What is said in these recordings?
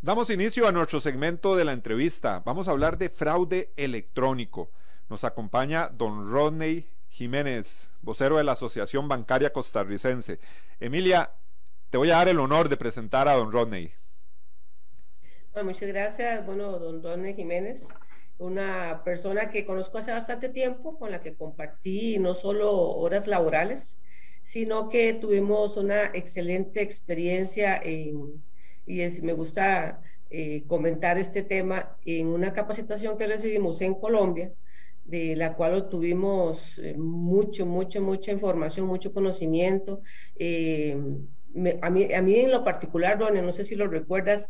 Damos inicio a nuestro segmento de la entrevista. Vamos a hablar de fraude electrónico. Nos acompaña don Rodney Jiménez, vocero de la Asociación Bancaria Costarricense. Emilia, te voy a dar el honor de presentar a don Rodney. Bueno, muchas gracias. Bueno, don Rodney Jiménez, una persona que conozco hace bastante tiempo, con la que compartí no solo horas laborales, sino que tuvimos una excelente experiencia en y es, me gusta eh, comentar este tema en una capacitación que recibimos en Colombia, de la cual obtuvimos eh, mucho, mucho, mucha información, mucho conocimiento. Eh, a, mí, a mí en lo particular, Ronnie, no sé si lo recuerdas,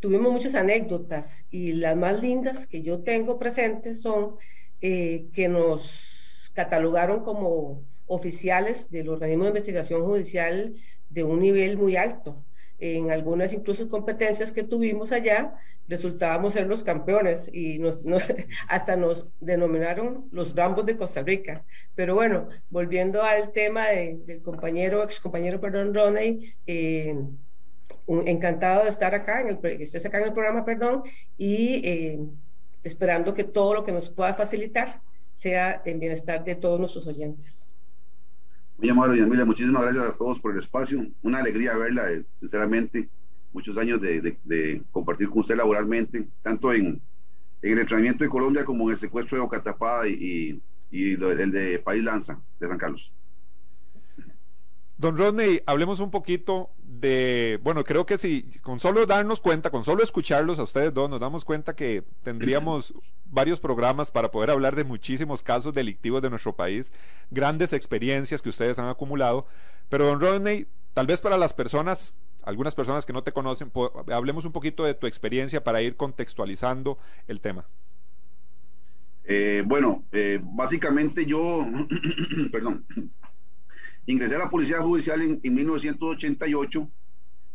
tuvimos muchas anécdotas y las más lindas que yo tengo presentes son que nos catalogaron como oficiales del organismo de investigación judicial de un nivel muy alto en algunas incluso competencias que tuvimos allá, resultábamos ser los campeones y nos, hasta nos denominaron los Rambos de Costa Rica. Pero bueno, volviendo al tema del compañero, ex compañero, perdón, Ronnie, eh, encantado de estar acá, en el, que estés acá en el programa, perdón, y eh, esperando que todo lo que nos pueda facilitar sea en bienestar de todos nuestros oyentes. Muy amable, Emilia, muchísimas gracias a todos por el espacio. Una alegría verla, eh, sinceramente. Muchos años de, compartir con usted laboralmente, tanto en, el entrenamiento de Colombia como en el secuestro de Ocatapada y, y, el de País Lanza, de San Carlos. Don Rodney, hablemos un poquito de, bueno, creo que si con solo darnos cuenta, con solo escucharlos a ustedes dos, nos damos cuenta que tendríamos varios programas para poder hablar de muchísimos casos delictivos de nuestro país, grandes experiencias que ustedes han acumulado. Pero, don Rodney, tal vez para las personas, algunas personas que no te conocen, hablemos un poquito de tu experiencia para ir contextualizando el tema. Eh, bueno, eh, básicamente yo, perdón, Ingresé a la Policía Judicial en, 1988,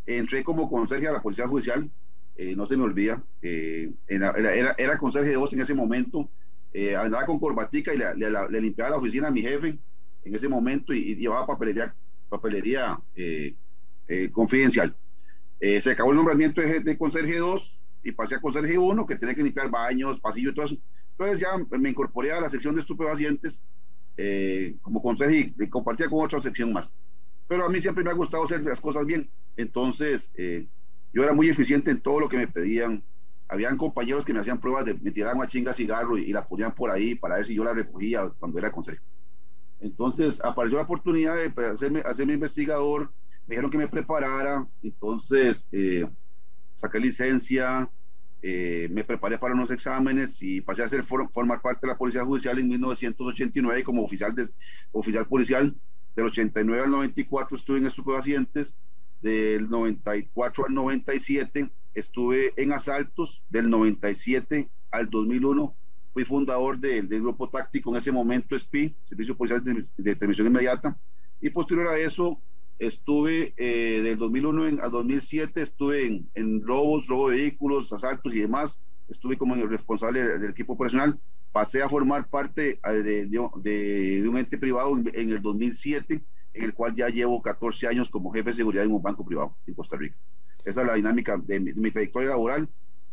entré como conserje a la Policía Judicial, eh, no se me olvida, eh, era, era, conserje de voz en ese momento, eh, andaba con corbatica y le, limpiaba la oficina a mi jefe en ese momento y, llevaba papelería, papelería confidencial. se acabó el nombramiento de, de conserje 2 y pasé a conserje 1, que tenía que limpiar baños, pasillos y todo eso. Entonces ya me incorporé a la sección de estupefacientes eh, como consejo y, compartía con otra sección más. Pero a mí siempre me ha gustado hacer las cosas bien. Entonces, eh, yo era muy eficiente en todo lo que me pedían. Habían compañeros que me hacían pruebas de me tiraban a chinga cigarro y, la ponían por ahí para ver si yo la recogía cuando era consejo. Entonces apareció la oportunidad de pues, hacerme, hacerme investigador, me dijeron que me preparara, entonces eh, saqué licencia, eh, me preparé para unos exámenes y pasé a ser formar parte de la Policía Judicial en 1989 como oficial, de, oficial policial. Del 89 al 94 estuve en estupefacientes, del 94 al 97 estuve en asaltos, del 97 al 2001 fui fundador del, grupo táctico en ese momento SPI, Servicio Policial de, de Transmisión Inmediata, y posterior a eso estuve eh, del 2001 al 2007, estuve en, robos, robo de vehículos, asaltos y demás, estuve como responsable del, equipo operacional, pasé a formar parte eh, de, de, un ente privado en, el 2007, en el cual ya llevo 14 años como jefe de seguridad en un banco privado en Costa Rica. Esa es la dinámica de mi, trayectoria laboral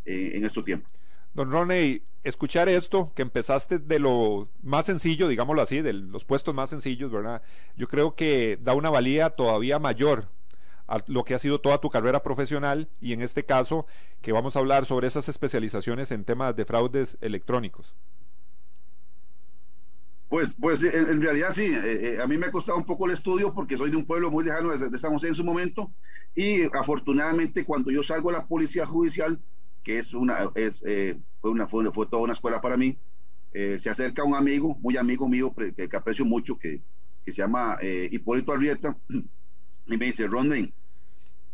eh, en este tiempo. Don Roney, escuchar esto, que empezaste de lo más sencillo, digámoslo así, de los puestos más sencillos, ¿verdad? Yo creo que da una valía todavía mayor a lo que ha sido toda tu carrera profesional y en este caso que vamos a hablar sobre esas especializaciones en temas de fraudes electrónicos. Pues, pues en, realidad sí, eh, eh, a mí me ha costado un poco el estudio porque soy de un pueblo muy lejano de, de San en su momento y afortunadamente cuando yo salgo a la policía judicial que es una, es, eh, fue, una fue, fue, toda una escuela para mí. Eh, se acerca un amigo, muy amigo mío, que, aprecio mucho, que, que se llama eh, Hipólito Arrieta, y me dice, Ronden,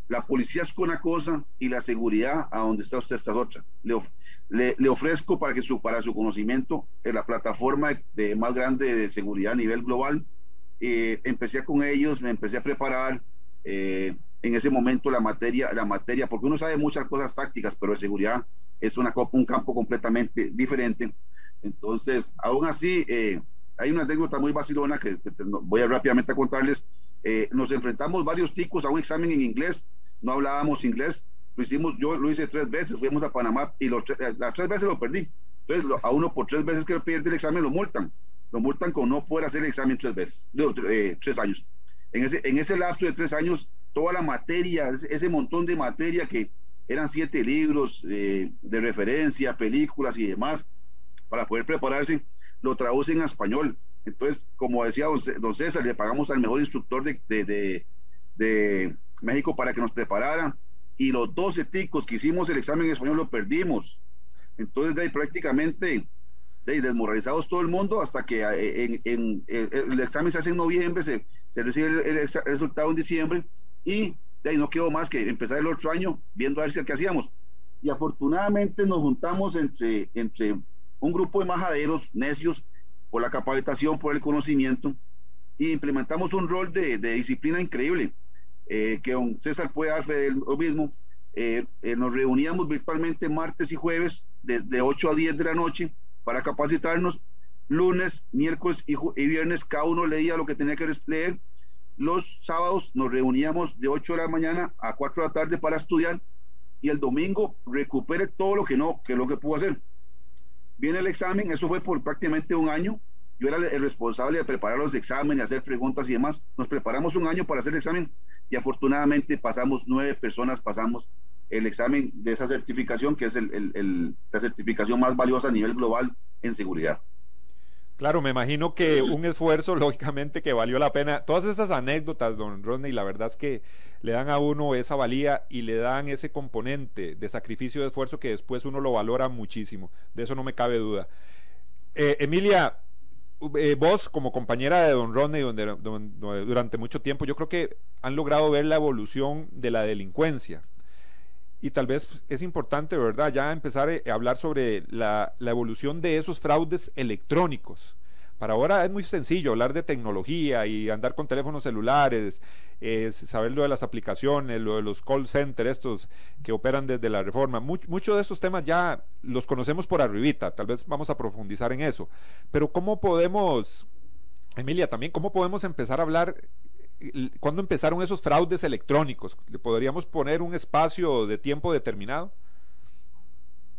la policía es una cosa y la seguridad a donde está usted está otra. Le, le, ofrezco para que su, para su conocimiento en la plataforma de, más grande de seguridad a nivel global. Eh, empecé con ellos, me empecé a preparar. Eh, en ese momento la materia, la materia, porque uno sabe muchas cosas tácticas, pero de seguridad es una, un campo completamente diferente. Entonces, aún así, eh, hay una anécdota muy vacilona que, voy a rápidamente a contarles. Eh, nos enfrentamos varios ticos a un examen en inglés, no hablábamos inglés, lo hicimos, yo lo hice tres veces, fuimos a Panamá y los, eh, las tres veces lo perdí. Entonces, a uno por tres veces que pierde el examen lo multan. Lo multan con no poder hacer el examen tres veces, tres años. En ese, en ese lapso de tres años, toda la materia, ese montón de materia que eran siete libros eh, de referencia, películas y demás, para poder prepararse, lo traducen a español. Entonces, como decía don, César, le pagamos al mejor instructor de, de, México para que nos preparara y los 12 ticos que hicimos el examen en español lo perdimos. Entonces, de ahí prácticamente de desmoralizados todo el mundo hasta que eh, en, el examen se hace en noviembre, se, se recibe el, resultado en diciembre y de ahí no quedó más que empezar el otro año viendo a ver qué hacíamos. Y afortunadamente nos juntamos entre, entre un grupo de majaderos necios por la capacitación, por el conocimiento, y implementamos un rol de, disciplina increíble, eh, que don César puede dar fe del mismo. Eh, eh, nos reuníamos virtualmente martes y jueves desde 8 a 10 de la noche para capacitarnos. Lunes, miércoles y, y viernes cada uno leía lo que tenía que leer los sábados nos reuníamos de 8 de la mañana a 4 de la tarde para estudiar y el domingo recupere todo lo que no, que lo que pudo hacer. Viene el examen, eso fue por prácticamente un año. Yo era el responsable de preparar los exámenes, hacer preguntas y demás. Nos preparamos un año para hacer el examen y afortunadamente pasamos, nueve personas pasamos el examen de esa certificación, que es la certificación más valiosa a nivel global en seguridad. Claro, me imagino que un esfuerzo, lógicamente, que valió la pena. Todas esas anécdotas, don Rodney, la verdad es que le dan a uno esa valía y le dan ese componente de sacrificio de esfuerzo que después uno lo valora muchísimo. De eso no me cabe duda. Eh, Emilia, eh, vos como compañera de don Rodney durante mucho tiempo, yo creo que han logrado ver la evolución de la delincuencia y tal vez es importante, ¿verdad?, ya empezar a hablar sobre la, evolución de esos fraudes electrónicos. Para ahora es muy sencillo hablar de tecnología y andar con teléfonos celulares, saber lo de las aplicaciones, lo de los call centers estos que operan desde la reforma. Muchos de esos temas ya los conocemos por arribita, tal vez vamos a profundizar en eso. Pero ¿cómo podemos, Emilia, también, cómo podemos empezar a hablar ¿Cuándo empezaron esos fraudes electrónicos? ¿Le podríamos poner un espacio de tiempo determinado?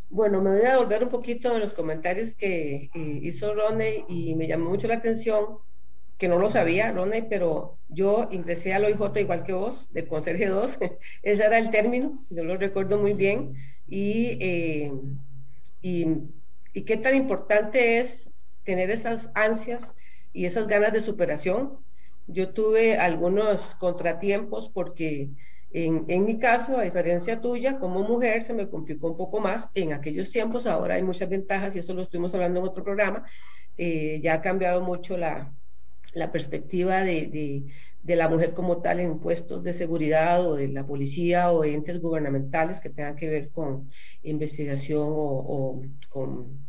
Bueno, me voy a volver un poquito de los comentarios que hizo Ronnie y me llamó mucho la atención, que no lo sabía, Ronnie, pero yo ingresé al OIJ igual que vos, de Conserje 2, ese era el término, yo lo recuerdo muy bien, eh, y, y qué tan importante es tener esas ansias y esas ganas de superación yo tuve algunos contratiempos porque en, en, mi caso, a diferencia tuya, como mujer se me complicó un poco más en aquellos tiempos. Ahora hay muchas ventajas y esto lo estuvimos hablando en otro programa. Eh, ya ha cambiado mucho la, la perspectiva de, de, de, la mujer como tal en puestos de seguridad o de la policía o entes gubernamentales que tengan que ver con investigación o, o con,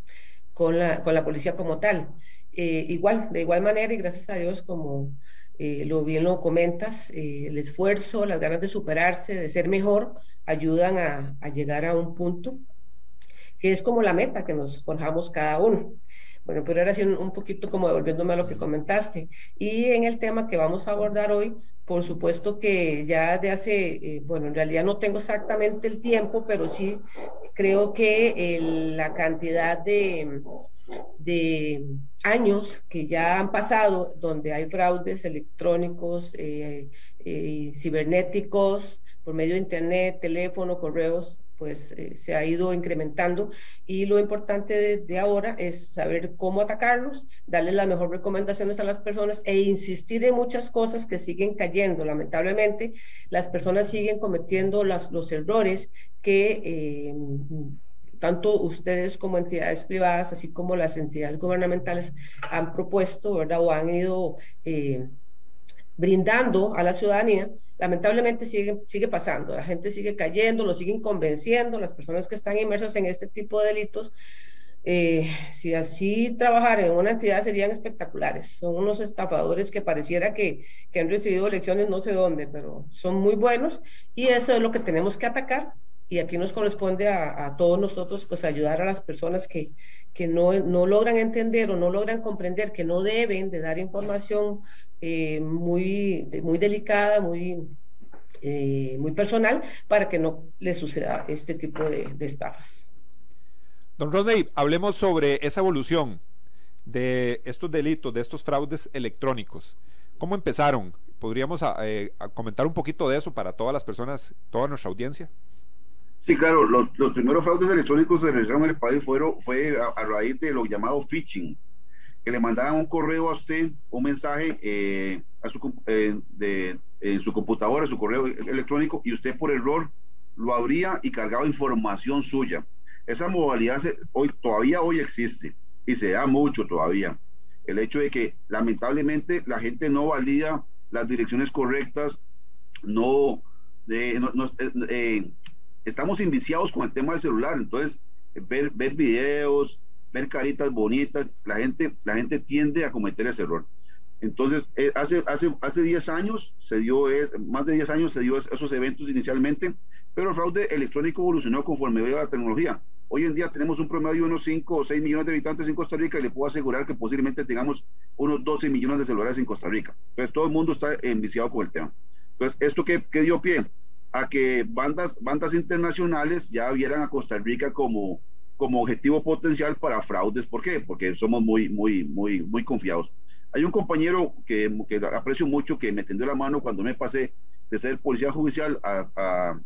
con, la, con, la, policía como tal. Eh, igual, de igual manera y gracias a Dios como eh, lo bien lo comentas, eh, el esfuerzo, las ganas de superarse, de ser mejor, ayudan a, llegar a un punto que es como la meta que nos forjamos cada uno. Bueno, pero ahora sí un, poquito como devolviéndome a lo que comentaste. Y en el tema que vamos a abordar hoy, por supuesto que ya de hace, eh, bueno, en realidad no tengo exactamente el tiempo, pero sí creo que la cantidad de, de años que ya han pasado donde hay fraudes electrónicos, eh, eh, cibernéticos, por medio de Internet, teléfono, correos, pues eh, se ha ido incrementando y lo importante de, ahora es saber cómo atacarlos, darles las mejores recomendaciones a las personas e insistir en muchas cosas que siguen cayendo. Lamentablemente, las personas siguen cometiendo los errores que tanto ustedes como entidades privadas, así como las entidades gubernamentales han propuesto, ¿verdad? O han ido eh, brindando a la ciudadanía, lamentablemente sigue, sigue pasando. La gente sigue cayendo, lo siguen convenciendo, las personas que están inmersas en este tipo de delitos. Eh, si así trabajar en una entidad serían espectaculares. Son unos estafadores que pareciera que, que han recibido lecciones no sé dónde, pero son muy buenos y eso es lo que tenemos que atacar y aquí nos corresponde a, todos nosotros pues ayudar a las personas que, que no, no, logran entender o no logran comprender que no deben de dar información eh, muy, muy delicada, muy, eh, muy personal, para que no les suceda este tipo de, de estafas. Don Rodney, hablemos sobre esa evolución de estos delitos, de estos fraudes electrónicos. ¿Cómo empezaron? ¿Podríamos eh, comentar un poquito de eso para todas las personas, toda nuestra audiencia? Sí, claro, los, primeros fraudes electrónicos que se realizaron en el país fueron, fue a, raíz de lo llamado phishing, que le mandaban un correo a usted, un mensaje eh, a su, eh, de, en su computadora, su correo electrónico, y usted por error lo abría y cargaba información suya. Esa modalidad se, hoy, todavía hoy existe y se da mucho todavía. El hecho de que lamentablemente la gente no valida las direcciones correctas, no, eh, no, no eh, estamos inviciados con el tema del celular, entonces ver, ver videos, ver caritas bonitas, la gente, la gente tiende a cometer ese error. Entonces, eh, hace, hace, hace 10 años se dio, es, más de 10 años se dio esos eventos inicialmente, pero el fraude electrónico evolucionó conforme veía la tecnología. Hoy en día tenemos un promedio de unos 5 o 6 millones de habitantes en Costa Rica y le puedo asegurar que posiblemente tengamos unos 12 millones de celulares en Costa Rica. Entonces, todo el mundo está enviciado con el tema. Entonces, ¿esto qué, qué dio pie? A que bandas, bandas internacionales ya vieran a Costa Rica como, como objetivo potencial para fraudes. ¿Por qué? Porque somos muy, muy, muy, muy confiados. Hay un compañero que, que aprecio mucho que me tendió la mano cuando me pasé de ser policía judicial a,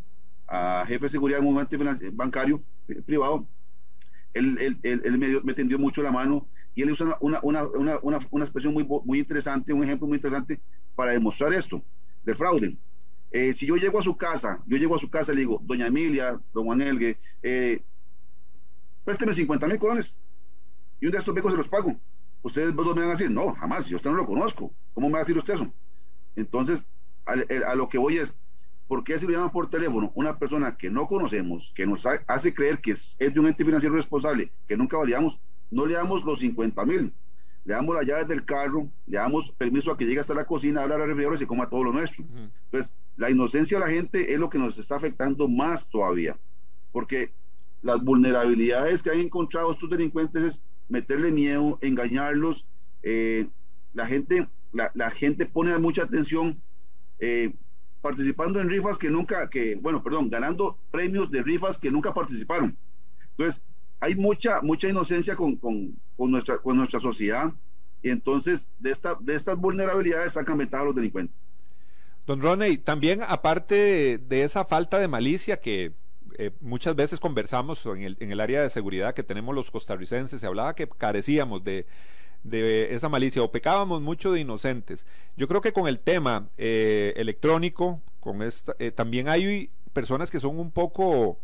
a, jefe de seguridad en un momento bancario privado. Él, él, él, me, dio, me, tendió mucho la mano y él usa una, una, una, una, expresión muy interesante, un ejemplo muy interesante para demostrar esto del fraude. Eh, si yo llego a su casa, yo llego a su casa y le digo, doña Emilia, don Juan Elgue, eh, présteme 50 mil colones y un día estos becos se los pago. Ustedes dos me van a decir, no, jamás, yo usted no lo conozco. ¿Cómo me va a decir usted eso? Entonces, a, a lo que voy es, ¿por qué si lo llaman por teléfono una persona que no conocemos, que nos hace creer que es, es de un ente financiero responsable, que nunca validamos, no le damos los 50 mil? le damos las llaves del carro, le damos permiso a que llegue hasta la cocina, hablar a refrigeradores y coma todo lo nuestro. Uh -huh. Entonces, la inocencia de la gente es lo que nos está afectando más todavía, porque las vulnerabilidades que han encontrado estos delincuentes es meterle miedo, engañarlos, eh, la gente, la, gente pone mucha atención eh, participando en rifas que nunca, que, bueno, perdón, ganando premios de rifas que nunca participaron. Entonces, hay mucha, mucha inocencia con, con, con, nuestra, con nuestra sociedad y entonces de, esta, de estas vulnerabilidades sacan ventaja a los delincuentes. Don Roney, también aparte de, esa falta de malicia que eh, muchas veces conversamos en el, en el, área de seguridad que tenemos los costarricenses, se hablaba que carecíamos de, esa malicia o pecábamos mucho de inocentes. Yo creo que con el tema eh, electrónico, con esta, eh, también hay personas que son un poco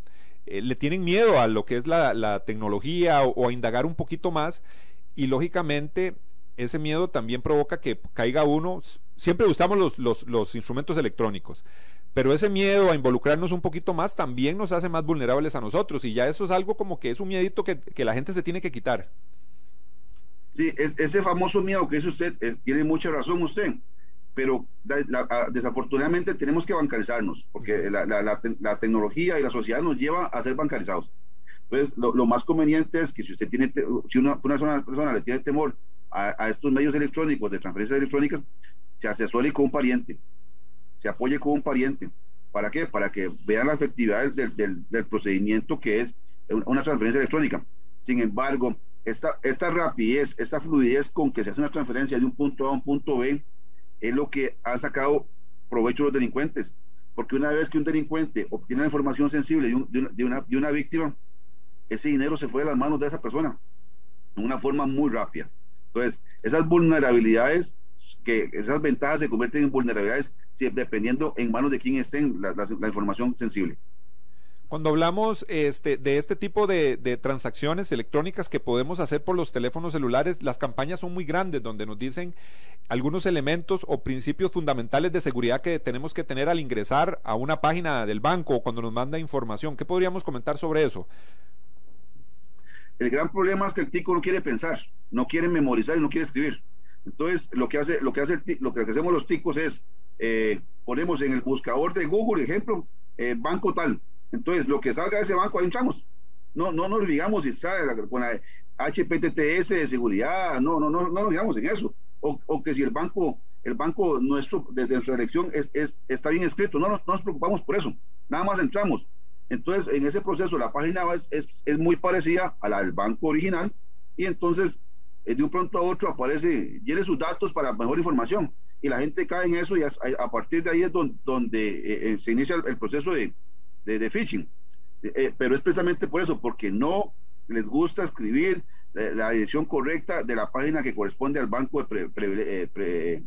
le tienen miedo a lo que es la, la tecnología o, o, a indagar un poquito más y lógicamente ese miedo también provoca que caiga uno, siempre usamos los, los, los instrumentos electrónicos, pero ese miedo a involucrarnos un poquito más también nos hace más vulnerables a nosotros y ya eso es algo como que es un miedito que, que la gente se tiene que quitar. Sí, es, ese famoso miedo que dice usted, eh, tiene mucha razón usted pero la, la, desafortunadamente tenemos que bancarizarnos, porque la, la, tecnología y la sociedad nos lleva a ser bancarizados. Entonces, lo, lo más conveniente es que si usted tiene, si una, una persona, persona le tiene temor a, estos medios electrónicos, de transferencias electrónicas, se asesore con un pariente, se apoye con un pariente. ¿Para qué? Para que vean la efectividad del, del, procedimiento que es una transferencia electrónica. Sin embargo, esta, esta rapidez, esta fluidez con que se hace una transferencia de un punto A a un punto B, es lo que han sacado provecho los delincuentes. Porque una vez que un delincuente obtiene la información sensible de, una, de, una, de, una, víctima, ese dinero se fue de las manos de esa persona de una forma muy rápida. Entonces, esas vulnerabilidades, que esas ventajas se convierten en vulnerabilidades dependiendo en manos de quién estén la, la, la información sensible. Cuando hablamos este, de este tipo de, transacciones electrónicas que podemos hacer por los teléfonos celulares, las campañas son muy grandes donde nos dicen algunos elementos o principios fundamentales de seguridad que tenemos que tener al ingresar a una página del banco o cuando nos manda información. ¿Qué podríamos comentar sobre eso? El gran problema es que el tico no quiere pensar, no quiere memorizar y no quiere escribir. Entonces, lo que hace, lo que hace, lo que hacemos los ticos es eh, ponemos en el buscador de Google, ejemplo, eh, banco tal. Entonces, lo que salga de ese banco, ahí entramos. No, no nos digamos si sale con la HPTTS de seguridad, no, no, no, no nos digamos en eso. O, o, que si el banco, el banco nuestro, desde nuestra elección, es, es, está bien escrito, no, no, nos preocupamos por eso. Nada más entramos. Entonces, en ese proceso, la página es, es, es muy parecida a la del banco original y entonces, de un pronto a otro aparece, llene sus datos para mejor información y la gente cae en eso y a, partir de ahí es donde, donde eh, eh, se inicia el, proceso de, de, phishing. Eh, pero es precisamente por eso, porque no les gusta escribir la dirección correcta de la página que corresponde al banco que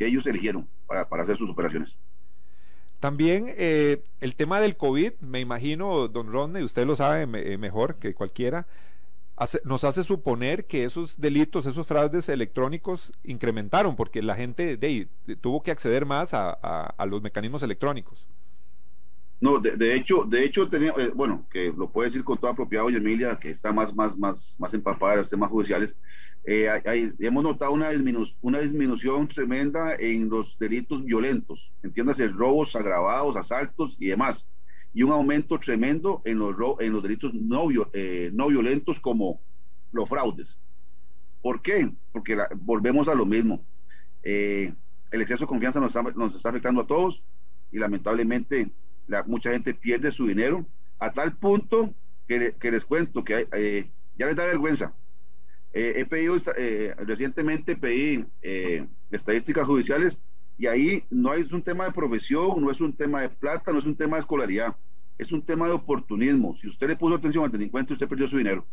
ellos eligieron para, para, hacer sus operaciones. También el tema del COVID, me imagino, don Rodney, usted lo sabe mejor que cualquiera, nos hace suponer que esos delitos, esos fraudes electrónicos incrementaron porque la gente de, tuvo que acceder más a, los mecanismos electrónicos. No, de, hecho, de hecho tenía, eh, bueno, que lo puede decir con toda propiedad hoy Emilia, que está más, más, más, más empapada de los temas judiciales. Eh, hemos notado una, una disminución tremenda en los delitos violentos, entiéndase, robos agravados, asaltos y demás y un aumento tremendo en los, en los delitos no, eh, no violentos como los fraudes. ¿Por qué? Porque volvemos a lo mismo. Eh, el exceso de confianza nos nos está, afectando a todos y lamentablemente la, mucha gente pierde su dinero a tal punto que, les cuento que eh, ya les da vergüenza. he pedido, recientemente pedí estadísticas judiciales y ahí no es un tema de profesión, no es un tema de plata, no es un tema de escolaridad, es un tema de oportunismo. Si usted le puso atención al delincuente, usted perdió su dinero.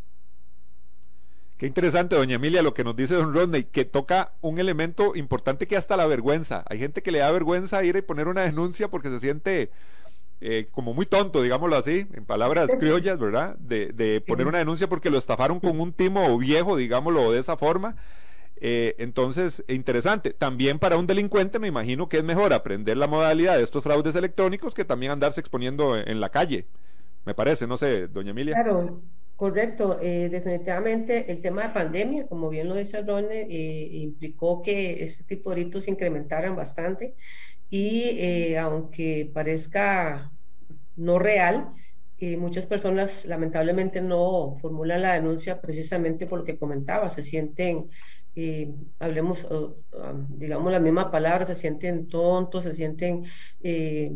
Qué interesante, doña Emilia, lo que nos dice don Rodney, que toca un elemento importante que hasta la vergüenza. Hay gente que le da vergüenza ir y poner una denuncia porque se siente eh, como muy tonto, digámoslo así, en palabras criollas, ¿verdad? De, de poner una denuncia porque lo estafaron con un timo viejo, digámoslo de esa forma. Eh, entonces, interesante. También para un delincuente me imagino que es mejor aprender la modalidad de estos fraudes electrónicos que también andarse exponiendo en la calle. Me parece, no sé, doña Emilia. Claro, correcto. Eh, definitivamente el tema de pandemia, como bien lo dice Ronne, eh, implicó que este tipo de delitos se incrementaran bastante y aunque parezca no real, muchas personas lamentablemente no formulan la denuncia precisamente por lo que comentaba, se sienten hablemos, digamos la misma palabra, se sienten tontos, se sienten, eh,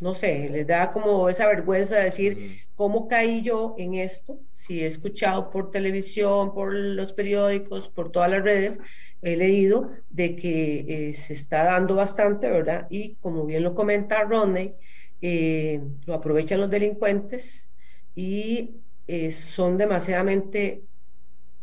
no sé, les da como esa vergüenza de decir, ¿cómo caí yo en esto? Si he escuchado por televisión, por los periódicos, por todas las redes, he leído de que eh, se está dando bastante, ¿verdad? Y como bien lo comenta Rodney, eh, lo aprovechan los delincuentes y son demasiadamente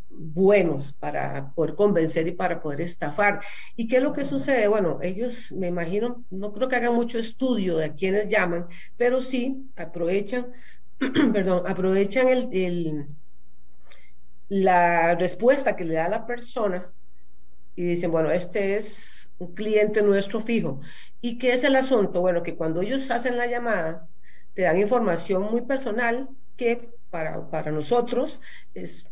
buenos para poder convencer y para poder estafar. ¿Y qué es lo que sucede? Bueno, ellos, me imagino, no creo que hagan mucho estudio de a quienes llaman, pero sí aprovechan, perdón, aprovechan el, la respuesta que le da la persona y dicen, bueno, este es un cliente nuestro fijo. ¿Y qué es el asunto? Bueno, que cuando ellos hacen la llamada, te dan información muy personal que para, para nosotros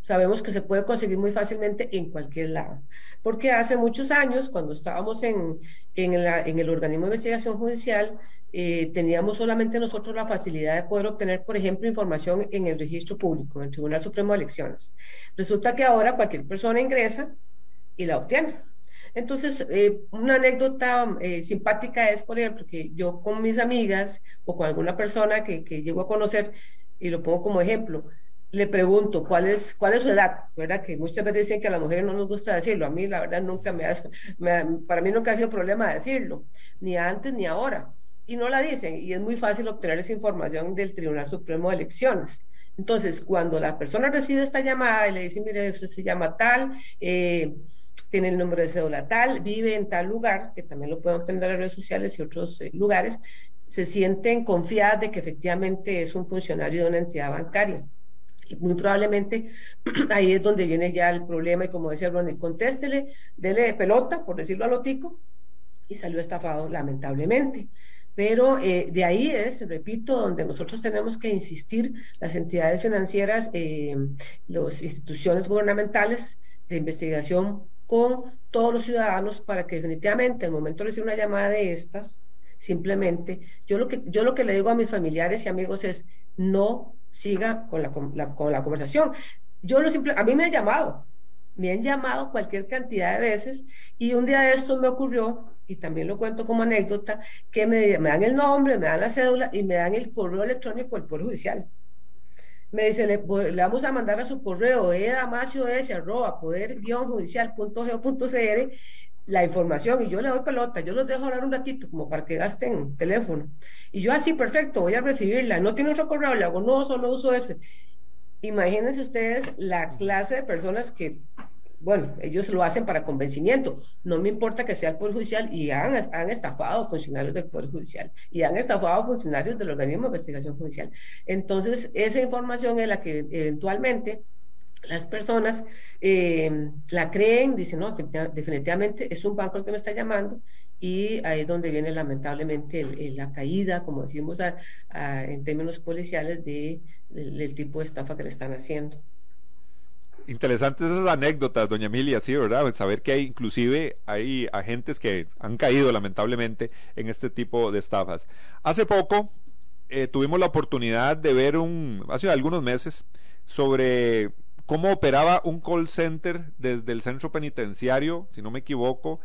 sabemos que se puede conseguir muy fácilmente en cualquier lado. Porque hace muchos años, cuando estábamos en, en, la, en el organismo de investigación judicial, eh, teníamos solamente nosotros la facilidad de poder obtener, por ejemplo, información en el registro público, en el Tribunal Supremo de Elecciones. Resulta que ahora cualquier persona ingresa y la obtiene. Entonces, eh, una anécdota eh, simpática es, por ejemplo, que yo con mis amigas o con alguna persona que, que llego a conocer, y lo pongo como ejemplo, le pregunto cuál es, cuál es su edad, ¿verdad? Que muchas veces dicen que a las mujeres no nos gusta decirlo. A mí, la verdad, nunca me, ha, para mí nunca ha sido problema decirlo, ni antes ni ahora. Y no la dicen, y es muy fácil obtener esa información del Tribunal Supremo de Elecciones. Entonces, cuando la persona recibe esta llamada y le dice, mire, usted se llama tal, eh, tiene el número de cédula tal, vive en tal lugar, que también lo pueden obtener en las redes sociales y otros eh, lugares, se sienten confiadas de que efectivamente es un funcionario de una entidad bancaria. Y muy probablemente ahí es donde viene ya el problema y como decía Ronnie, contéstele, dele pelota, por decirlo a lotico, y salió estafado lamentablemente. Pero eh, de ahí es, repito, donde nosotros tenemos que insistir, las entidades financieras, eh, las instituciones gubernamentales de investigación con todos los ciudadanos para que definitivamente al momento de recibir una llamada de estas, simplemente, yo lo que, yo lo que le digo a mis familiares y amigos es, no siga con la, con la conversación. Yo lo simple, a mí me han llamado, me han llamado cualquier cantidad de veces y un día de estos me ocurrió y también lo cuento como anécdota, que me, dan el nombre, me dan la cédula y me dan el correo electrónico del Poder Judicial. Me dice, le, vamos a mandar a su correo poder-judicial.go.cr la información y yo le doy pelota, yo los dejo hablar un ratito como para que gasten teléfono. Y yo así, perfecto, voy a recibirla. No tiene otro correo, le hago, no, solo uso ese. Imagínense ustedes la clase de personas que bueno, ellos lo hacen para convencimiento. No me importa que sea el Poder Judicial y han, han estafado funcionarios del Poder Judicial y han estafado funcionarios del organismo de investigación judicial. Entonces, esa información es la que eventualmente las personas eh, la creen, dicen, no, definitivamente es un banco el que me está llamando y ahí es donde viene lamentablemente la caída, como decimos en términos policiales, de, del tipo de estafa que le están haciendo interesantes esas anécdotas, doña Emilia, sí, ¿verdad? Saber que hay, inclusive hay agentes que han caído lamentablemente en este tipo de estafas. Hace poco eh, tuvimos la oportunidad de ver un, hace algunos meses, sobre cómo operaba un call center desde el centro penitenciario, si no me equivoco,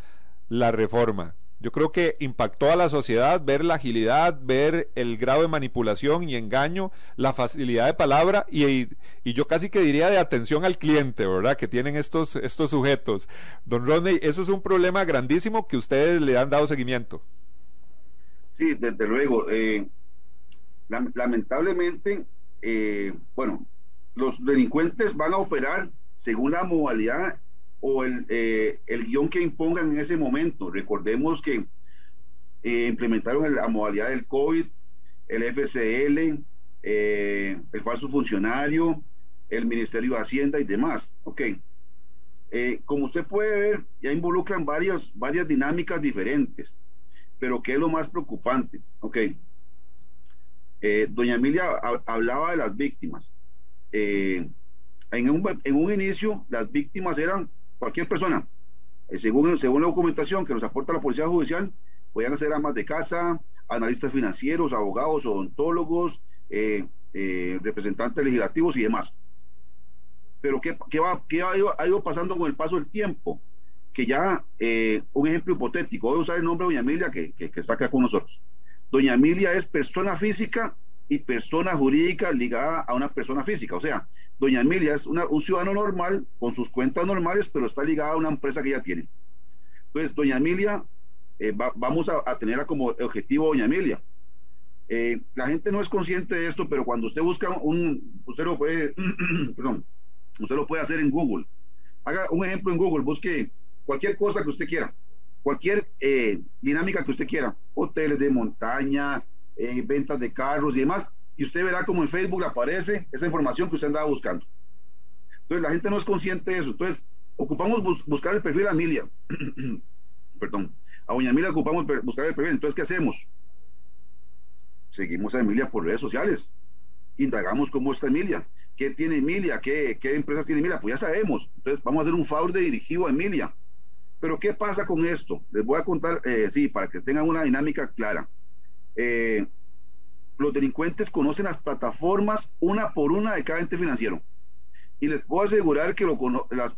la reforma. Yo creo que impactó a la sociedad ver la agilidad, ver el grado de manipulación y engaño, la facilidad de palabra y, y yo casi que diría de atención al cliente, ¿verdad? Que tienen estos, estos sujetos. Don Rodney, eso es un problema grandísimo que ustedes le han dado seguimiento. Sí, desde luego. Eh, lamentablemente, eh, bueno, los delincuentes van a operar según la modalidad o el, eh, guion que impongan en ese momento. Recordemos que eh, implementaron la modalidad del COVID, el FCL, eh, el falso funcionario, el Ministerio de Hacienda y demás. Ok. como usted puede ver, ya involucran varias, varias dinámicas diferentes. Pero ¿qué es lo más preocupante? Ok. doña Emilia hablaba de las víctimas. En, un, en un inicio, las víctimas eran cualquier persona, eh, según, según la documentación que nos aporta la Policía Judicial, podían ser amas de casa, analistas financieros, abogados, odontólogos, eh, eh, representantes legislativos y demás. Pero ¿qué, qué, va, qué ha, ido, pasando con el paso del tiempo? Que ya, un ejemplo hipotético, voy a usar el nombre de Doña Emilia, que, que, que está acá con nosotros. Doña Emilia es persona física y persona jurídica ligada a una persona física. O sea, doña Emilia es un ciudadano normal con sus cuentas normales, pero está ligada a una empresa que ella tiene. Entonces, doña Emilia, eh, vamos a, tenerla como objetivo doña Emilia. Eh, la gente no es consciente de esto, pero cuando usted busca un, usted lo puede, perdón, usted lo puede hacer en Google. Haga un ejemplo en Google, busque cualquier cosa que usted quiera, cualquier eh, dinámica que usted quiera, hoteles de montaña, eh, ventas de carros y demás, y usted verá como en Facebook aparece esa información que usted andaba buscando. Entonces la gente no es consciente de eso. Entonces, ocupamos buscar el perfil a Emilia. Perdón. A Doña Emilia ocupamos buscar el perfil. Entonces, ¿qué hacemos? Seguimos a Emilia por redes sociales. Indagamos cómo está Emilia. ¿Qué tiene Emilia? ¿Qué, qué empresas tiene Emilia? Pues ya sabemos. Entonces, vamos a hacer un favor de dirigido a Emilia. Pero, ¿qué pasa con esto? Les voy a contar, eh, sí, para que tengan una dinámica clara. Eh, los delincuentes conocen las plataformas una por una de cada ente financiero. Y les puedo asegurar que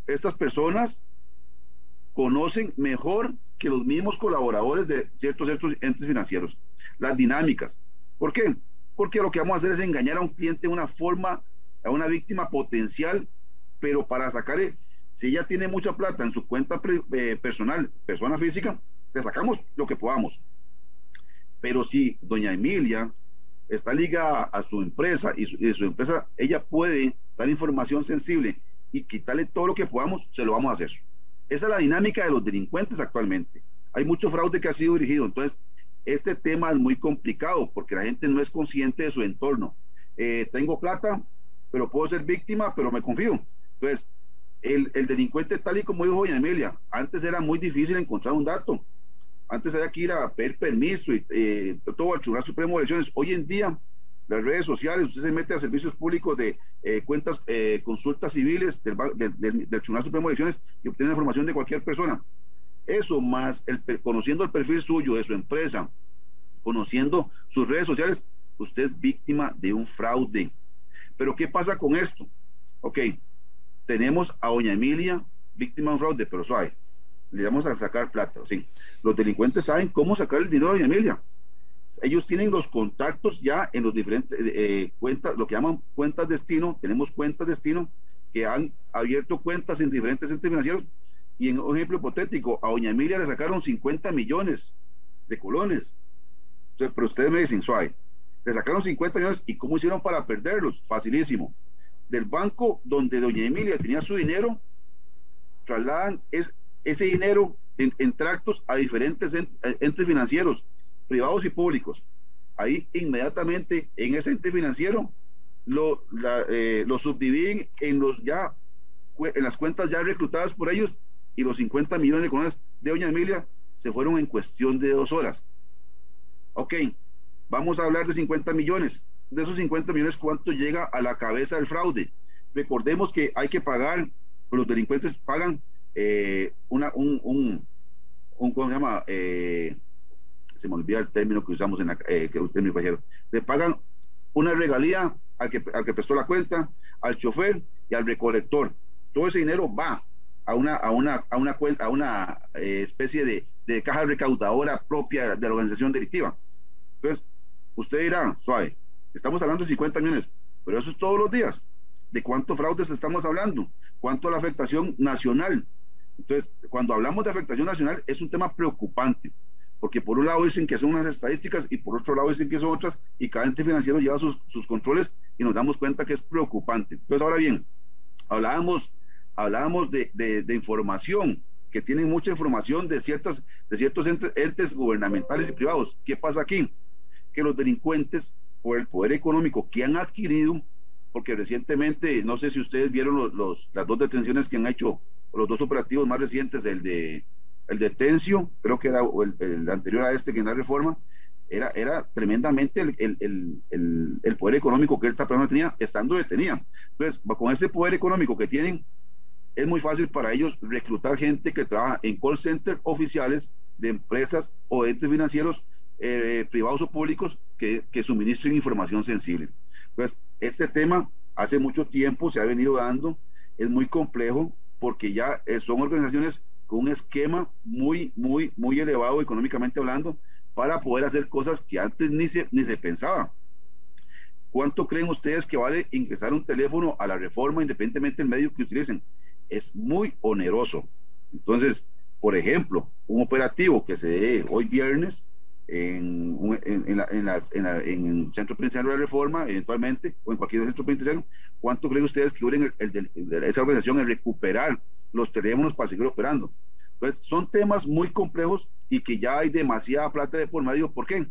estas personas conocen mejor que los mismos colaboradores de ciertos, entes financieros. Las dinámicas. ¿Por qué? Porque lo que vamos a hacer es engañar a un cliente de una forma, a una víctima potencial, pero para sacar, si ella tiene mucha plata en su cuenta eh, personal, persona física, le sacamos lo que podamos. Pero si doña Emilia está ligada a su empresa y su, empresa, ella puede dar información sensible y quitarle todo lo que podamos, se lo vamos a hacer. Esa es la dinámica de los delincuentes actualmente. Hay mucho fraude que ha sido dirigido. Entonces, este tema es muy complicado porque la gente no es consciente de su entorno. Eh, tengo plata, pero puedo ser víctima, pero me confío. Entonces, el, el, delincuente, tal y como dijo doña Emilia, antes era muy difícil encontrar un dato. Antes había que ir a pedir permiso y eh, todo al Tribunal Supremo de Elecciones. Hoy en día, las redes sociales, usted se mete a servicios públicos de eh, cuentas, eh, consultas civiles del, del, Tribunal Supremo de Elecciones y obtiene información de cualquier persona. Eso más, el, conociendo el perfil suyo, de su empresa, conociendo sus redes sociales, usted es víctima de un fraude. Pero ¿qué pasa con esto? Ok, tenemos a doña Emilia, víctima de un fraude, pero suave, le vamos a sacar plata, sí. Los delincuentes saben cómo sacar el dinero de doña Emilia. Ellos tienen los contactos ya en los diferentes eh, eh, cuentas, lo que llaman cuentas destino, tenemos cuentas destino que han abierto cuentas en diferentes centros financieros y en un ejemplo hipotético, a doña Emilia le sacaron 50 millones de colones. pero ustedes me dicen, suave, le sacaron 50 millones y ¿cómo hicieron para perderlos? Facilísimo. Del banco donde doña Emilia tenía su dinero, trasladan es, ese dinero en, tractos a diferentes entes financieros, privados y públicos. Ahí inmediatamente en ese ente financiero lo, eh, lo subdividen en los ya en las cuentas ya reclutadas por ellos y los 50 millones de colones de Doña Emilia se fueron en cuestión de dos horas. Ok, vamos a hablar de 50 millones. De esos 50 millones, ¿cuánto llega a la cabeza del fraude? Recordemos que hay que pagar, los delincuentes pagan eh, una, un, un, un, ¿cómo se llama? Eh, se me olvida el término que usamos en la, eh, que usted me dijo Le pagan una regalía al que, al que prestó la cuenta, al chofer y al recolector. Todo ese dinero va a una, a una, a una, a una eh, especie de, de, caja recaudadora propia de la organización delictiva. Entonces, usted dirá, suave, estamos hablando de 50 millones, pero eso es todos los días. ¿De cuántos fraudes estamos hablando? ¿Cuánto la afectación nacional? Entonces, cuando hablamos de afectación nacional, es un tema preocupante, porque por un lado dicen que son unas estadísticas y por otro lado dicen que son otras, y cada ente financiero lleva sus, sus controles y nos damos cuenta que es preocupante. Entonces, ahora bien, hablábamos hablábamos de, de, información, que tienen mucha información de, ciertas, de ciertos entes, gubernamentales y privados. ¿Qué pasa aquí? Que los delincuentes, por el poder económico que han adquirido, porque recientemente, no sé si ustedes vieron los, las dos detenciones que han hecho, los dos operativos más recientes, el de, el de Tencio, creo que era el, el anterior a este que en la reforma, era, era tremendamente el, el, el, poder económico que esta persona tenía estando detenida. Entonces, con ese poder económico que tienen, es muy fácil para ellos reclutar gente que trabaja en call center oficiales de empresas o entes financieros eh, privados o públicos que, que, suministren información sensible. Pues este tema hace mucho tiempo se ha venido dando, es muy complejo porque ya eh, son organizaciones con un esquema muy, muy, muy elevado económicamente hablando para poder hacer cosas que antes ni se, ni se pensaba. ¿Cuánto creen ustedes que vale ingresar un teléfono a la reforma independientemente del medio que utilicen? es muy oneroso. Entonces, por ejemplo, un operativo que se dé hoy viernes en, en, el Centro Penitenciario de la Reforma, eventualmente, o en cualquier centro penitenciario, ¿cuánto creen ustedes que duren el, esa organización en recuperar los teléfonos para seguir operando? Entonces, son temas muy complejos y que ya hay demasiada plata de por medio. ¿Por qué?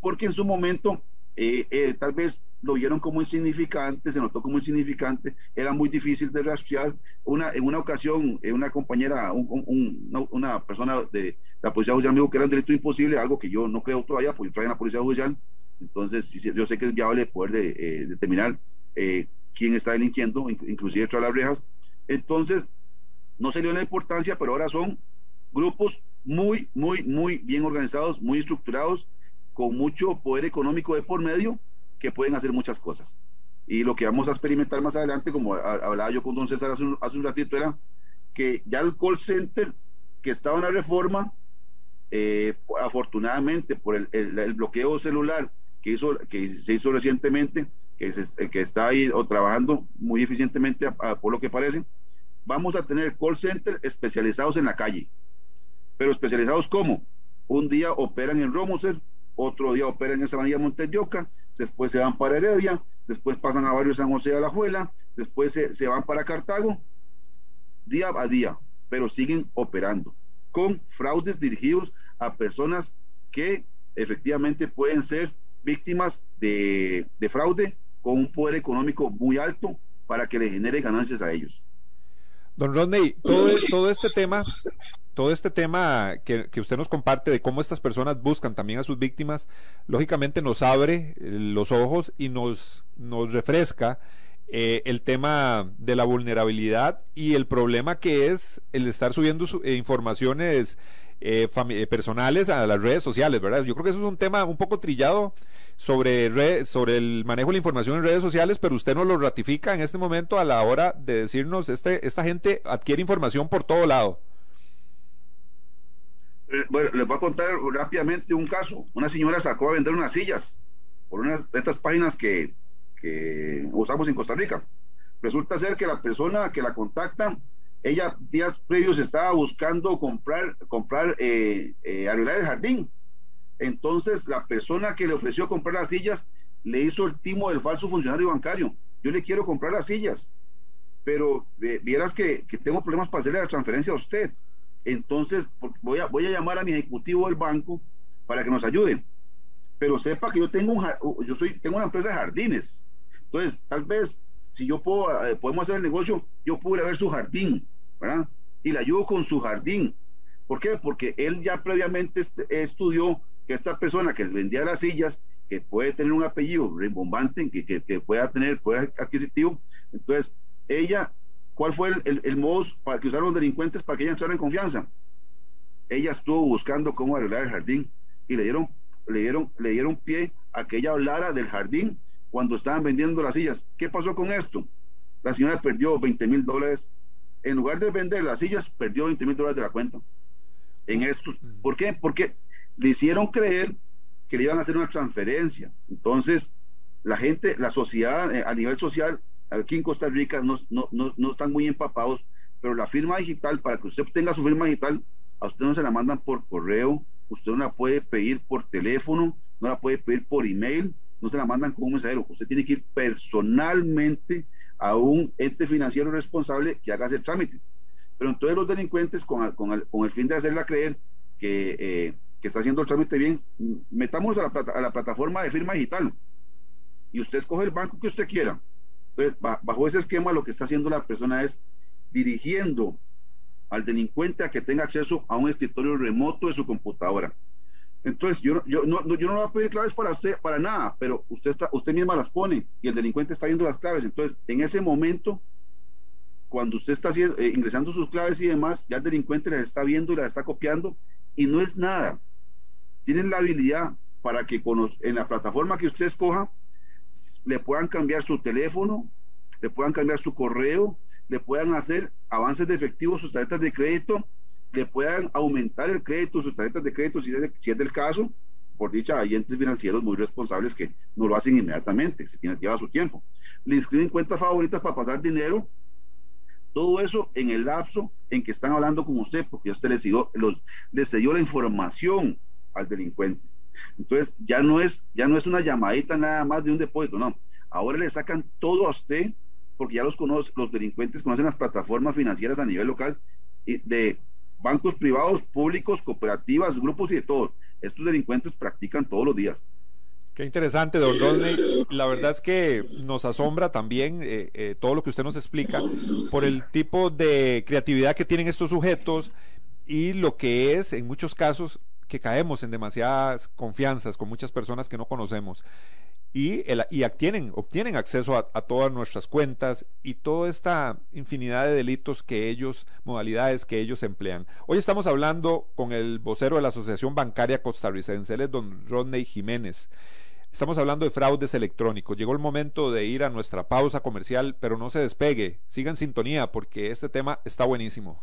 Porque en su momento, eh, eh, tal vez lo vieron como insignificante, se notó como insignificante, era muy difícil de rastrear. Una, en una ocasión, eh, una compañera, una, persona de la Policía Judicial me dijo que era un delito imposible, algo que yo no creo todavía, porque yo en la Policía Judicial, entonces yo sé que es viable poder de, eh, determinar eh, quién está delinquiendo, inclusive tras las rejas. Entonces, no se dio la importancia, pero ahora son grupos muy, muy, muy bien organizados, muy estructurados, con mucho poder económico de por medio que pueden hacer muchas cosas. Y lo que vamos a experimentar más adelante, como hablaba yo con don César hace un, hace un ratito, era que ya el call center que estaba en la reforma, eh, afortunadamente por el, el, bloqueo celular que, hizo, que se hizo recientemente, que, que está ahí o trabajando muy eficientemente por lo que parece, vamos a tener call center especializados en la calle. Pero especializados como? Un día operan en Romoser, otro día operan en Sabanilla Monteyoca, después se van para Heredia, después pasan a Barrio San José de la Juela, después se, van para Cartago, día a día, pero siguen operando con fraudes dirigidos a personas que efectivamente pueden ser víctimas de, de fraude con un poder económico muy alto para que le genere ganancias a ellos. Don Rodney, todo este tema, todo este tema que, usted nos comparte de cómo estas personas buscan también a sus víctimas, lógicamente nos abre eh, los ojos y nos, nos refresca eh, el tema de la vulnerabilidad y el problema que es el estar subiendo eh, informaciones personales a las redes sociales, ¿verdad? Yo creo que eso es un tema un poco trillado sobre, sobre el manejo de la información en redes sociales, pero usted nos lo ratifica en este momento a la hora de decirnos, este, esta gente adquiere información por todo lado. Eh, bueno, les voy a contar rápidamente un caso. Una señora sacó a vender unas sillas por una de estas páginas que, que usamos en Costa Rica. Resulta ser que la persona que la contacta, ella días previos estaba buscando comprar, comprar, eh, eh, arreglar el jardín entonces, la persona que le ofreció comprar las sillas le hizo el timo del falso funcionario bancario. Yo le quiero comprar las sillas, pero eh, vieras que, tengo problemas para hacerle la transferencia a usted. Entonces, voy a, voy a llamar a mi ejecutivo del banco para que nos ayude. Pero sepa que yo tengo, un, yo soy, tengo una empresa de jardines. Entonces, tal vez, si yo puedo, eh, podemos hacer el negocio, yo puedo ver su jardín, ¿verdad? Y le ayudo con su jardín. ¿Por qué? Porque él ya previamente estudió que esta persona que vendía las sillas, que puede tener un apellido rimbombante, que, que, pueda tener poder adquisitivo, entonces ella, ¿cuál fue el, el, modo para que usaron los delincuentes para que ella entrara en confianza? Ella estuvo buscando cómo arreglar el jardín y le dieron, le dieron, le dieron pie a que ella hablara del jardín cuando estaban vendiendo las sillas. ¿Qué pasó con esto? La señora perdió 20 mil dólares. En lugar de vender las sillas, perdió 20 mil dólares de la cuenta. En esto. ¿Por qué? Porque le hicieron creer que le iban a hacer una transferencia. Entonces, la gente, la sociedad eh, a nivel social, aquí en Costa Rica, no, no, no, están muy empapados, pero la firma digital, para que usted tenga su firma digital, a usted no se la mandan por correo, usted no la puede pedir por teléfono, no la puede pedir por email, no se la mandan con un mensajero, usted tiene que ir personalmente a un ente financiero responsable que haga ese trámite. Pero entonces los delincuentes, con, con, el, con el fin de hacerla creer que eh, que está haciendo el trámite bien, metamos a la, a la plataforma de firma digital y usted escoge el banco que usted quiera. Entonces, bajo ese esquema, lo que está haciendo la persona es dirigiendo al delincuente a que tenga acceso a un escritorio remoto de su computadora. Entonces, yo, no, yo no voy a pedir claves para usted, para nada, pero usted, está, usted misma las pone y el delincuente está viendo las claves. Entonces, en ese momento, cuando usted está eh, ingresando sus claves y demás, ya el delincuente las está viendo y las está copiando y no es nada. Tienen la habilidad para que en la plataforma que usted escoja le puedan cambiar su teléfono, le puedan cambiar su correo, le puedan hacer avances de efectivo sus tarjetas de crédito, le puedan aumentar el crédito sus tarjetas de crédito si es, del caso. Por dicha, hay entes financieros muy responsables que no lo hacen inmediatamente, se tiene, lleva su tiempo. Le inscriben cuentas favoritas para pasar dinero todo eso en el lapso en que están hablando con usted, porque usted dio, los, les dio la información al delincuente. Entonces, ya no es, ya no es una llamadita nada más de un depósito, no. Ahora le sacan todo a usted, porque ya los conoce, los delincuentes conocen las plataformas financieras a nivel local de bancos privados, públicos, cooperativas, grupos y de todos. Estos delincuentes practican todos los días. Qué interesante, don Rodney. La verdad es que nos asombra también eh, eh, todo lo que usted nos explica por el tipo de creatividad que tienen estos sujetos y lo que es, en muchos casos, que caemos en demasiadas confianzas con muchas personas que no conocemos y, y obtienen, obtienen acceso a, a, todas nuestras cuentas y toda esta infinidad de delitos que ellos, modalidades que ellos emplean. Hoy estamos hablando con el vocero de la Asociación Bancaria Costarricense, él es don Rodney Jiménez. Estamos hablando de fraudes electrónicos. Llegó el momento de ir a nuestra pausa comercial, pero no se despegue. Siga en sintonía porque este tema está buenísimo.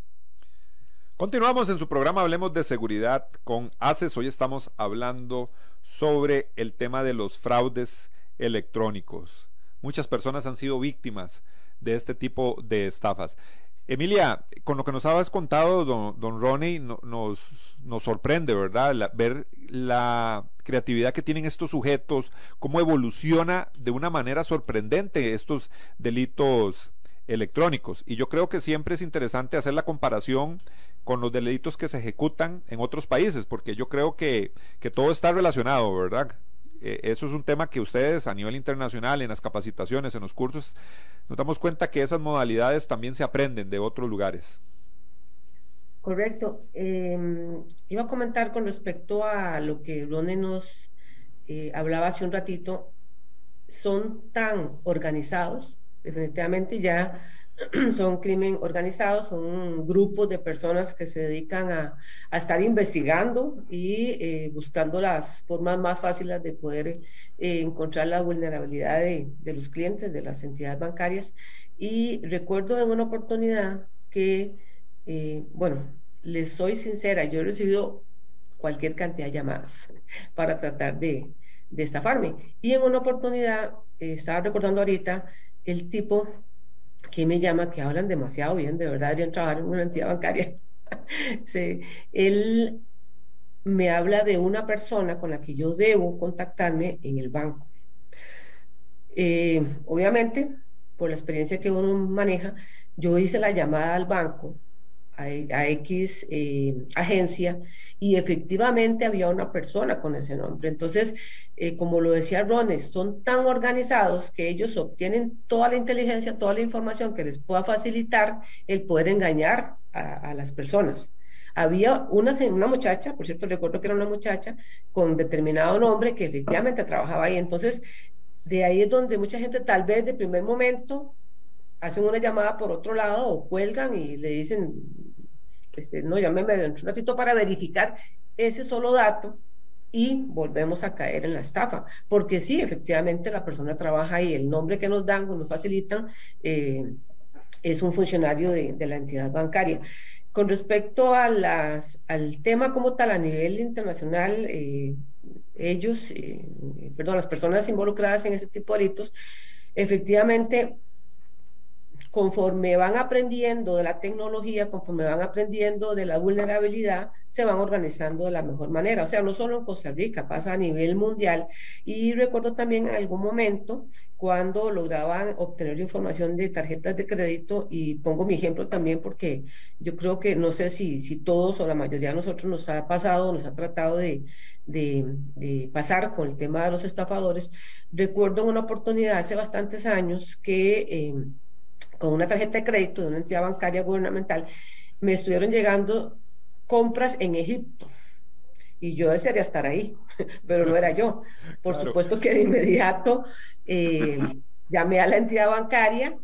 Continuamos en su programa Hablemos de Seguridad con ACES. Hoy estamos hablando sobre el tema de los fraudes electrónicos. Muchas personas han sido víctimas de este tipo de estafas. Emilia, con lo que nos habías contado, don, Ronnie, nos, sorprende, ¿verdad? ver la creatividad que tienen estos sujetos, cómo evoluciona de una manera sorprendente estos delitos electrónicos. Y yo creo que siempre es interesante hacer la comparación con los delitos que se ejecutan en otros países, porque yo creo que, que todo está relacionado, ¿verdad? Eh, eso es un tema que ustedes a nivel internacional, en las capacitaciones, en los cursos, nos damos cuenta que esas modalidades también se aprenden de otros lugares. Correcto. Em, iba a comentar con respecto a lo que Rone nos eh, hablaba hace un ratito. Son tan organizados, definitivamente ya son crimen organizado, son grupos de personas que se dedican a, estar investigando y eh, buscando las formas más fáciles de poder eh, encontrar la vulnerabilidad de, los clientes, de las entidades bancarias. Y recuerdo en una oportunidad que, eh, bueno, les soy sincera, yo he recibido cualquier cantidad de llamadas para tratar de, de estafarme. Y en una oportunidad, estaba recordando ahorita, el tipo que me llama que hablan demasiado bien, de verdad deberían trabajar en una entidad bancaria. sí. Él me habla de una persona con la que yo debo contactarme en el banco. Eh, obviamente, por la experiencia que uno maneja, yo hice la llamada al banco, a, X eh, agencia, y efectivamente había una persona con ese nombre. Entonces, eh, como lo decía Rones, son tan organizados que ellos obtienen toda la inteligencia, toda la información que les pueda facilitar el poder engañar a, las personas. Había una, una muchacha, por cierto, recuerdo que era una muchacha con determinado nombre que efectivamente trabajaba ahí. Entonces, de ahí es donde mucha gente tal vez de primer momento hacen una llamada por otro lado o cuelgan y le dicen, este, no, llámeme dentro de un ratito para verificar ese solo dato y volvemos a caer en la estafa, porque sí, efectivamente la persona trabaja ahí, el nombre que nos dan o nos facilitan eh, es un funcionario de, la entidad bancaria. Con respecto a las, al tema como tal a nivel internacional, eh, ellos, eh, perdón, las personas involucradas en ese tipo de delitos, efectivamente conforme van aprendiendo de la tecnología, conforme van aprendiendo de la vulnerabilidad, se van organizando de la mejor manera. O sea, no solo en Costa Rica, pasa a nivel mundial. Y recuerdo también en algún momento cuando lograban obtener información de tarjetas de crédito, y pongo mi ejemplo también porque yo creo que no sé si, si todos o la mayoría de nosotros nos ha pasado, nos ha tratado de, pasar con el tema de los estafadores. Recuerdo en una oportunidad hace bastantes años que... Eh, con una tarjeta de crédito de una entidad bancaria gubernamental, me estuvieron llegando compras en Egipto. Y yo desearía estar ahí, pero no era yo. Por supuesto que de inmediato eh, llamé a la entidad bancaria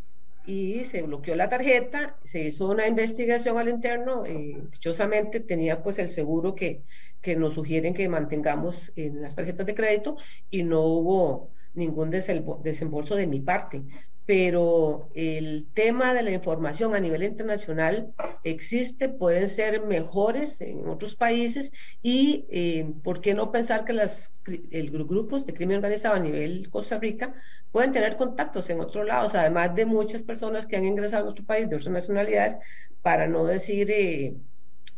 y se bloqueó la tarjeta, se hizo una investigación al interno, eh, dichosamente tenía pues el seguro que, que nos sugieren que mantengamos en las tarjetas de crédito y no hubo ningún desembolso de mi parte pero el tema de la información a nivel internacional existe, pueden ser mejores en otros países y eh, por qué no pensar que los grupos de crimen organizado a nivel Costa Rica pueden tener contactos en otros lados, además de muchas personas que han ingresado a nuestro país de otras nacionalidades, para no decir... Eh,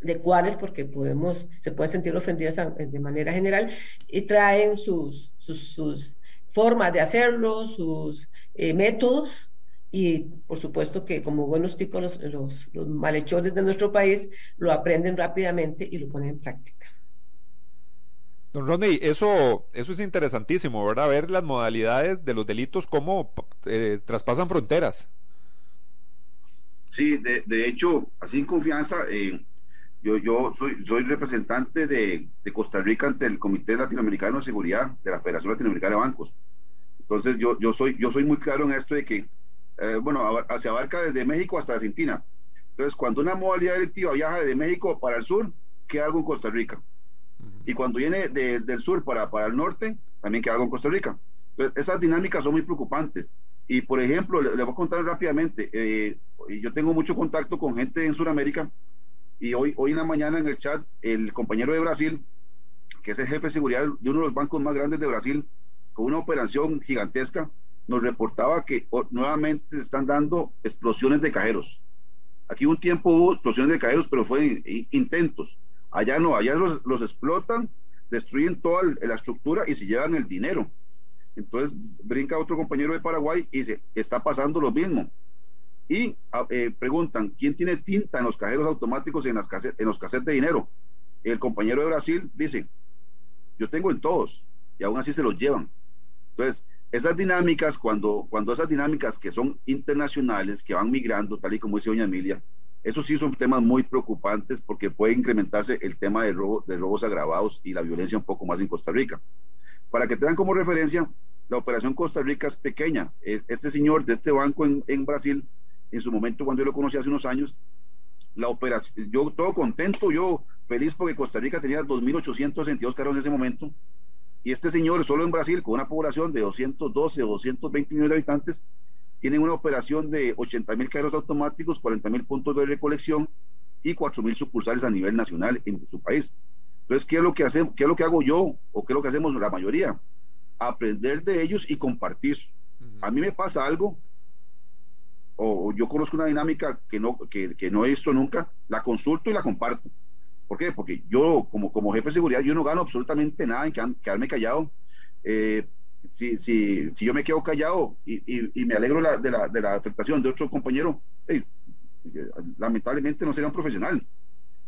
de cuáles, porque podemos, se pueden sentir ofendidas de manera general, y traen sus, sus, sus formas de hacerlo, sus eh, métodos y por supuesto que como buenos ticos los, los, malhechores de nuestro país lo aprenden rápidamente y lo ponen en práctica. Don Ronnie, eso, eso es interesantísimo, ¿verdad? Ver las modalidades de los delitos, cómo eh, traspasan fronteras. Sí, de, de, hecho, así en confianza, eh, yo, yo soy, soy representante de, de, Costa Rica ante el Comité Latinoamericano de Seguridad de la Federación Latinoamericana de Bancos. Entonces yo, yo, soy, yo soy muy claro en esto de que, eh, bueno, se abarca desde México hasta Argentina. Entonces, cuando una modalidad delictiva viaja desde México para el sur, queda algo en Costa Rica. Y cuando viene del sur para, para el norte, también queda algo en Costa Rica. Entonces, esas dinámicas son muy preocupantes. Y, por ejemplo, le, voy a contar rápidamente, eh, yo tengo mucho contacto con gente en Sudamérica y hoy, hoy en la mañana en el chat, el compañero de Brasil, que es el jefe de seguridad de uno de los bancos más grandes de Brasil, con una operación gigantesca, nos reportaba que nuevamente se están dando explosiones de cajeros. Aquí un tiempo hubo explosiones de cajeros, pero fue intentos. Allá no, allá los, los explotan, destruyen toda la estructura y se llevan el dinero. Entonces brinca otro compañero de Paraguay y dice, está pasando lo mismo. Y ah, eh, preguntan, ¿quién tiene tinta en los cajeros automáticos y en, las en los cassettes de dinero? El compañero de Brasil dice, yo tengo en todos, y aún así se los llevan. Entonces, esas dinámicas, cuando, cuando esas dinámicas que son internacionales, que van migrando, tal y como dice doña Emilia, esos sí son temas muy preocupantes porque puede incrementarse el tema de, robo, de robos agravados y la violencia un poco más en Costa Rica. Para que tengan como referencia, la operación Costa Rica es pequeña. Este señor de este banco en, en Brasil, en su momento cuando yo lo conocí hace unos años, la operación, yo todo contento, yo feliz porque Costa Rica tenía 2.862 carros en ese momento, y este señor solo en Brasil, con una población de 212 o 220 millones de habitantes, tiene una operación de 80 mil carros automáticos, 40 mil puntos de recolección y 4 mil sucursales a nivel nacional en su país. Entonces, ¿qué es lo que hacemos? ¿Qué es lo que hago yo o qué es lo que hacemos la mayoría? Aprender de ellos y compartir. A mí me pasa algo o, yo conozco una dinámica que no, que, que no he visto nunca, la consulto y la comparto. ¿Por qué? Porque yo, como, como jefe de seguridad, yo no gano absolutamente nada en quedarme callado. Eh, si, si, si, yo me quedo callado y, y, me alegro de, la, de, la, afectación de otro compañero, lamentablemente no sería un profesional.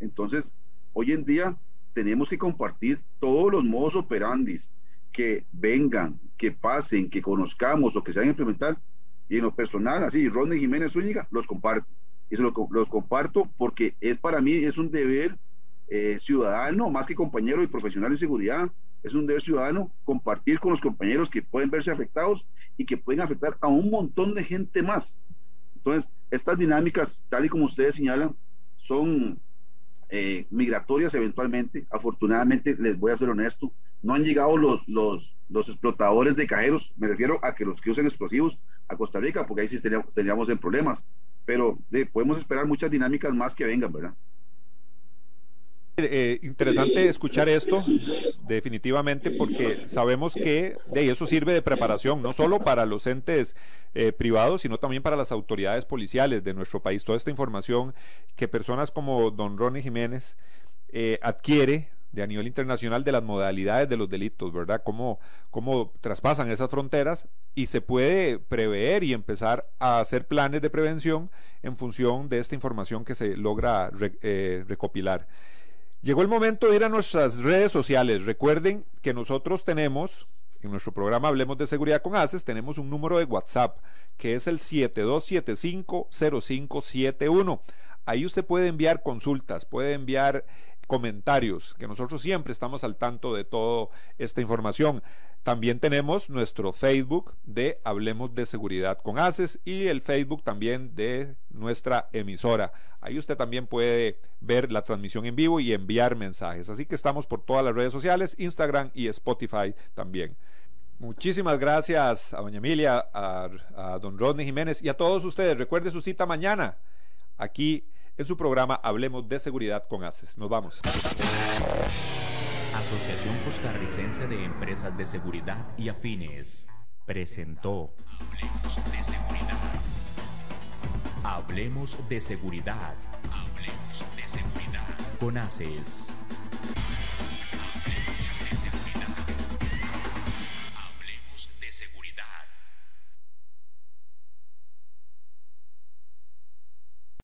Entonces, hoy en día tenemos que compartir todos los modos operandis que vengan, que pasen, que conozcamos o que se vayan a implementar y en lo personal, así, Rodney Jiménez Zúñiga, los comparto. Y se los comparto porque es para mí, es un deber eh, ciudadano, más que compañero y profesional de seguridad, es un deber ciudadano compartir con los compañeros que pueden verse afectados y que pueden afectar a un montón de gente más. Entonces, estas dinámicas, tal y como ustedes señalan, son eh, migratorias eventualmente. Afortunadamente, les voy a ser honesto, no han llegado los, los, los explotadores de cajeros, me refiero a que los que usan explosivos a Costa Rica, porque ahí sí teníamos, teníamos en problemas. Pero podemos esperar muchas dinámicas más que vengan, ¿verdad? Eh, interesante escuchar esto, definitivamente, porque sabemos que de eso sirve de preparación, no solo para los entes eh, privados, sino también para las autoridades policiales de nuestro país. Toda esta información que personas como don Ronnie Jiménez eh, adquiere de a nivel internacional de las modalidades de los delitos, ¿verdad? Cómo, cómo traspasan esas fronteras y se puede prever y empezar a hacer planes de prevención en función de esta información que se logra eh, recopilar. Llegó el momento de ir a nuestras redes sociales. Recuerden que nosotros tenemos, en nuestro programa Hablemos de Seguridad con ACES, tenemos un número de WhatsApp que es el 72750571. Ahí usted puede enviar consultas, puede enviar comentarios, que nosotros siempre estamos al tanto de toda esta información. También tenemos nuestro Facebook de Hablemos de Seguridad con ACES y el Facebook también de nuestra emisora. Ahí usted también puede ver la transmisión en vivo y enviar mensajes. Así que estamos por todas las redes sociales, Instagram y Spotify también. Muchísimas gracias a doña Emilia, a, don Rodney Jiménez y a todos ustedes. Recuerde su cita mañana aquí en su programa Hablemos de Seguridad con ACES. Nos vamos. Asociación Costarricense de Empresas de Seguridad y Afines presentó Hablemos de Seguridad. Hablemos de Seguridad. Hablemos de Seguridad. Con ACES.